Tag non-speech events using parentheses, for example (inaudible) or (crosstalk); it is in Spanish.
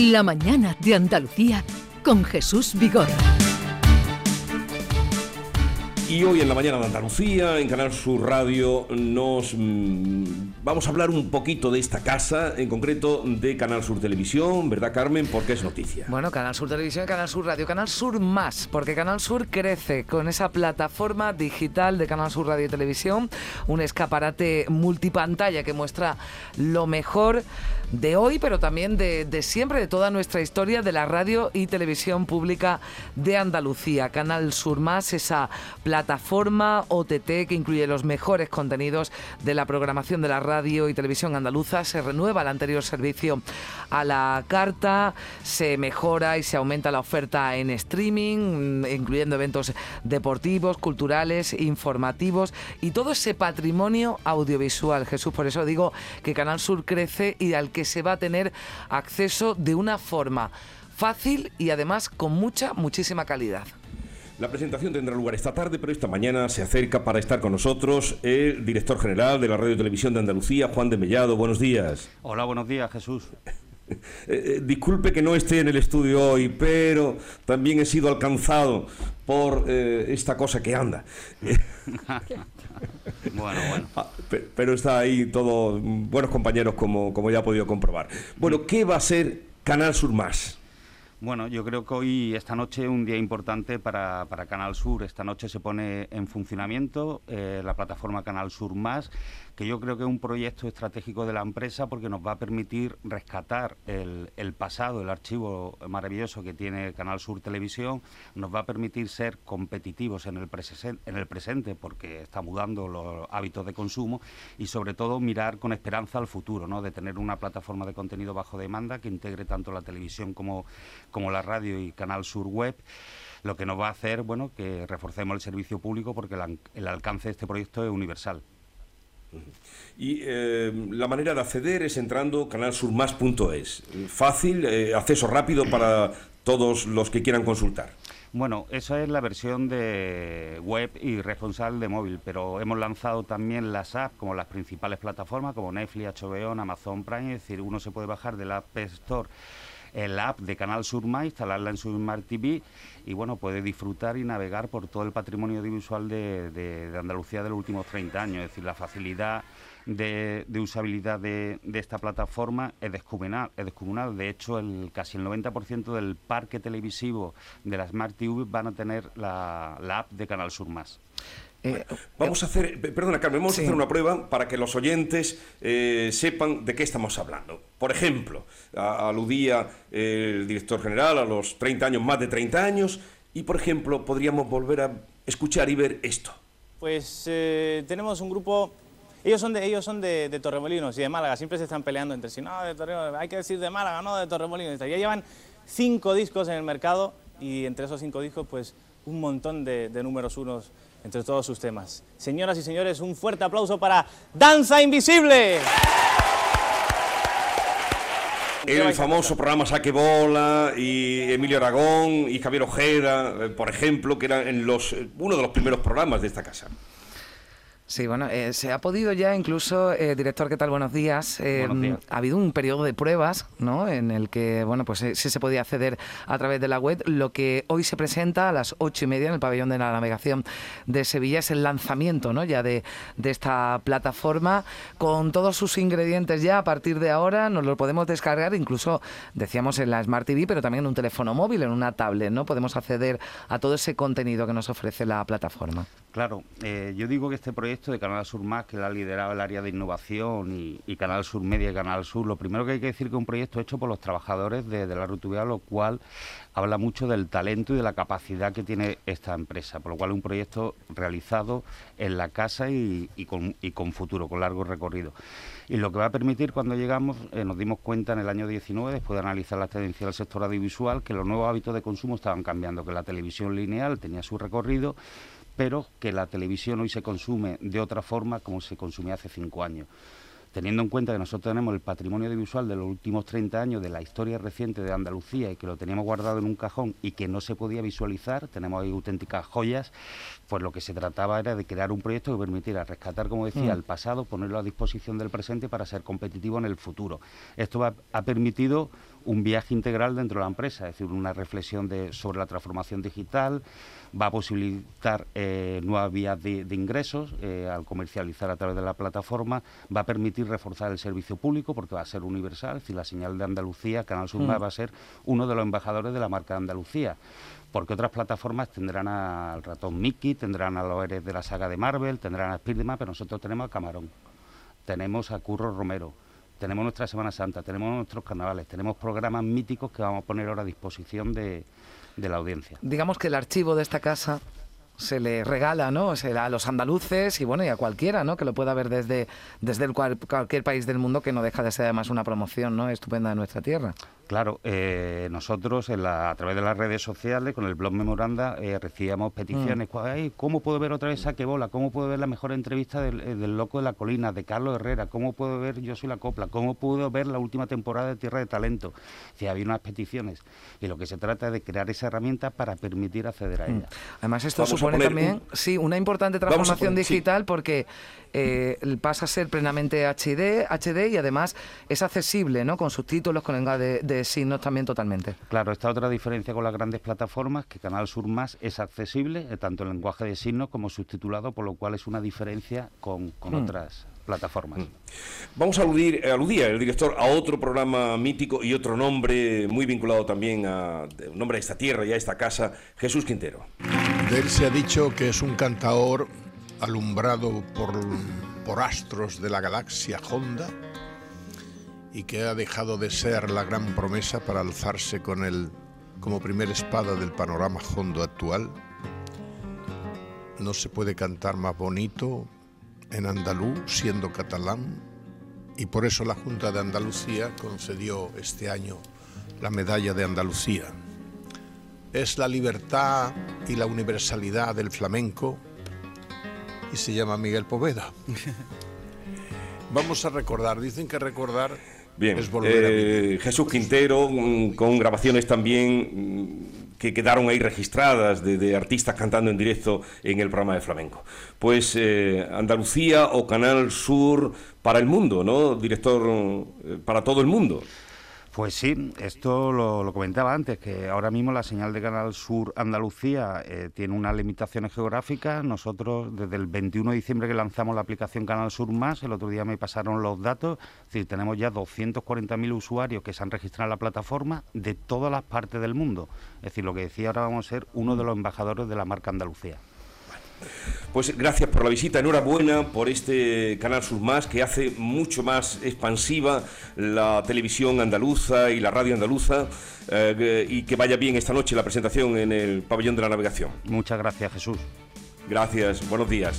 La mañana de Andalucía con Jesús Vigorra. Y hoy en la mañana de Andalucía, en Canal Sur Radio, nos mm, vamos a hablar un poquito de esta casa, en concreto de Canal Sur Televisión, ¿verdad Carmen? Porque es noticia. Bueno, Canal Sur Televisión, Canal Sur Radio, Canal Sur más, porque Canal Sur crece con esa plataforma digital de Canal Sur Radio y Televisión, un escaparate multipantalla que muestra lo mejor de hoy, pero también de, de, siempre, de toda nuestra historia de la radio y televisión pública de Andalucía. Canal Sur Más, esa plataforma OTT que incluye los mejores contenidos de la programación de la radio y televisión andaluza. Se renueva el anterior servicio a la carta, se mejora y se aumenta la oferta en streaming, incluyendo eventos deportivos, culturales, informativos y todo ese patrimonio audiovisual. Jesús, por eso digo que Canal Sur crece y al que se va a tener acceso de una forma fácil y además con mucha, muchísima calidad. La presentación tendrá lugar esta tarde, pero esta mañana se acerca para estar con nosotros el director general de la Radio y Televisión de Andalucía, Juan de Mellado. Buenos días. Hola, buenos días, Jesús. (laughs) Eh, eh, disculpe que no esté en el estudio hoy, pero también he sido alcanzado por eh, esta cosa que anda. (laughs) bueno, bueno. Ah, pero está ahí todo, buenos compañeros como, como ya ha podido comprobar. Bueno, ¿qué va a ser Canal Sur Más? Bueno, yo creo que hoy, esta noche, un día importante para, para Canal Sur. Esta noche se pone en funcionamiento eh, la plataforma Canal Sur Más, que yo creo que es un proyecto estratégico de la empresa porque nos va a permitir rescatar el, el pasado, el archivo maravilloso que tiene Canal Sur Televisión, nos va a permitir ser competitivos en el, en el presente porque está mudando los hábitos de consumo y sobre todo mirar con esperanza al futuro, ¿no? de tener una plataforma de contenido bajo demanda que integre tanto la televisión como como la radio y Canal Sur Web, lo que nos va a hacer bueno, que reforcemos el servicio público porque el, alcance de este proyecto es universal. Y eh, la manera de acceder es entrando canalsurmas.es. Fácil, eh, acceso rápido para todos los que quieran consultar. Bueno, esa es la versión de web y responsable de móvil, pero hemos lanzado también las apps como las principales plataformas como Netflix, HBO, Amazon Prime, es decir, uno se puede bajar del App Store el app de Canal Sur Más, instalarla en su Smart TV y bueno, puede disfrutar y navegar por todo el patrimonio audiovisual de, Andalucía de los últimos 30 años. Es decir, la facilidad de, usabilidad de, esta plataforma es descomunal, es descomunal. De hecho, el, casi el 90% del parque televisivo de la Smart TV van a tener la, la app de Canal Sur Más. Eh, vamos a hacer, perdona Carmen, vamos a hacer una prueba para que los oyentes eh, sepan de qué estamos hablando. Por ejemplo, aludía el director general a los 30 años, más de 30 años, y por ejemplo, podríamos volver a escuchar y ver esto. Pues eh, tenemos un grupo, ellos son, de, ellos son de, Torremolinos y de Málaga, siempre se están peleando entre sí, no, de Torremolinos, hay que decir de Málaga, no de Torremolinos. Ya llevan cinco discos en el mercado y entre esos cinco discos, pues un montón de, de números unos entre todos sus temas. Señoras y señores, un fuerte aplauso para Danza Invisible. El famoso programa Saque Bola y Emilio Aragón y Javier Ojeda, eh, por ejemplo, que eran en los, eh, uno de los primeros programas de esta casa. Sí, bueno, eh, se ha podido ya incluso, eh, director, ¿qué tal? Buenos días. Eh, ha habido un periodo de pruebas, ¿no? En el que, bueno, pues sí se podía acceder a través de la web. Lo que hoy se presenta a las ocho y media en el pabellón de la navegación de Sevilla es el lanzamiento, ¿no? Ya de, de esta plataforma con todos sus ingredientes ya a partir de ahora nos lo podemos descargar, incluso decíamos en la Smart TV, pero también en un teléfono móvil, en una tablet, ¿no? Podemos acceder a todo ese contenido que nos ofrece la plataforma. Claro, yo digo que este proyecto de Canal Sur Más, que la ha liderado el área de innovación, y, Canal Sur Media y Canal Sur, lo primero que hay que decir que es un proyecto hecho por los trabajadores de, la Rutubia, lo cual habla mucho del talento y de la capacidad que tiene esta empresa, por lo cual es un proyecto realizado en la casa y, con, futuro, con largo recorrido. Y lo que va a permitir cuando llegamos, eh, nos dimos cuenta en el año 19, después de analizar la tendencia del sector audiovisual, que los nuevos hábitos de consumo estaban cambiando, que la televisión lineal tenía su recorrido, pero que la televisión hoy se consume de otra forma como se consumía hace cinco años. Teniendo en cuenta que nosotros tenemos el patrimonio audiovisual de los últimos 30 años de la historia reciente de Andalucía y que lo teníamos guardado en un cajón y que no se podía visualizar, tenemos ahí auténticas joyas, pues lo que se trataba era de crear un proyecto que permitiera rescatar, como decía, mm. el pasado, ponerlo a disposición del presente para ser competitivo en el futuro. Esto ha permitido un viaje integral dentro de la empresa, es decir, una reflexión de, sobre la transformación digital, va a posibilitar eh, nuevas vías de, ingresos eh, al comercializar a través de la plataforma, va a permitir reforzar el servicio público porque va a ser universal, es decir, la señal de Andalucía, Canal Sur mm. va a ser uno de los embajadores de la marca Andalucía porque otras plataformas tendrán al ratón Mickey, tendrán a los héroes de la saga de Marvel, tendrán a Spiderman, pero nosotros tenemos a Camarón, tenemos a Curro Romero, tenemos nuestra Semana Santa, tenemos nuestros carnavales, tenemos programas míticos que vamos a poner ahora a disposición de, de la audiencia. Digamos que el archivo de esta casa se le regala ¿no? a los andaluces y bueno y a cualquiera ¿no? que lo pueda ver desde, desde el cualquier país del mundo que no deja de ser además una promoción ¿no? estupenda de nuestra tierra. Claro, eh, nosotros a través de las redes sociales, con el blog Memoranda, eh, recibíamos peticiones. Mm. ¿Cómo puedo ver otra vez Saquebola? ¿Cómo puedo ver la mejor entrevista del, eh, del, Loco de la Colina, de Carlos Herrera? ¿Cómo puedo ver Yo soy la Copla? ¿Cómo puedo ver la última temporada de Tierra de Talento? Si había unas peticiones. Y lo que se trata es de crear esa herramienta para permitir acceder a mm. ella. Además, esto supone también sí, una importante transformación digital porque pasa a ser plenamente HD, HD y además es accesible, ¿no? Con subtítulos, con lenguaje de signos también totalmente. Claro, esta otra diferencia con las grandes plataformas, que Canal Sur Más es accesible, eh, tanto en lenguaje de signos como subtitulado, por lo cual es una diferencia con, mm. otras plataformas. Mm. Vamos a aludir, eh, aludía el director a otro programa mítico y otro nombre muy vinculado también a un nombre de esta tierra y a esta casa, Jesús Quintero. De él se ha dicho que es un cantador alumbrado por, por astros de la galaxia Honda y que ha dejado de ser la gran promesa para alzarse con él como primera espada del panorama hondo actual. No se puede cantar más bonito en andaluz siendo catalán y por eso la Junta de Andalucía concedió este año la medalla de Andalucía. Es la libertad y la universalidad del flamenco y se llama Miguel Poveda. (laughs) Vamos a recordar, dicen que recordar Bien, eh, Jesús Quintero, con grabaciones también mm, que quedaron ahí registradas de, artistas cantando en directo en el programa de flamenco. Pues eh, Andalucía o Canal Sur para el mundo, ¿no? Director eh, para todo el mundo. Pues sí, esto lo, comentaba antes, que ahora mismo la señal de Canal Sur Andalucía eh, tiene unas limitaciones geográficas. Nosotros, desde el 21 de diciembre que lanzamos la aplicación Canal Sur Más, el otro día me pasaron los datos, es decir, tenemos ya 240.000 usuarios que se han registrado en la plataforma de todas las partes del mundo. Es decir, lo que decía ahora vamos a ser uno de los embajadores de la marca Andalucía. Pues gracias por la visita, enhorabuena por este Canal Sur Más que hace mucho más expansiva la televisión andaluza y la radio andaluza eh, y que vaya bien esta noche la presentación en el pabellón de la navegación. Muchas gracias Jesús. Gracias, buenos días.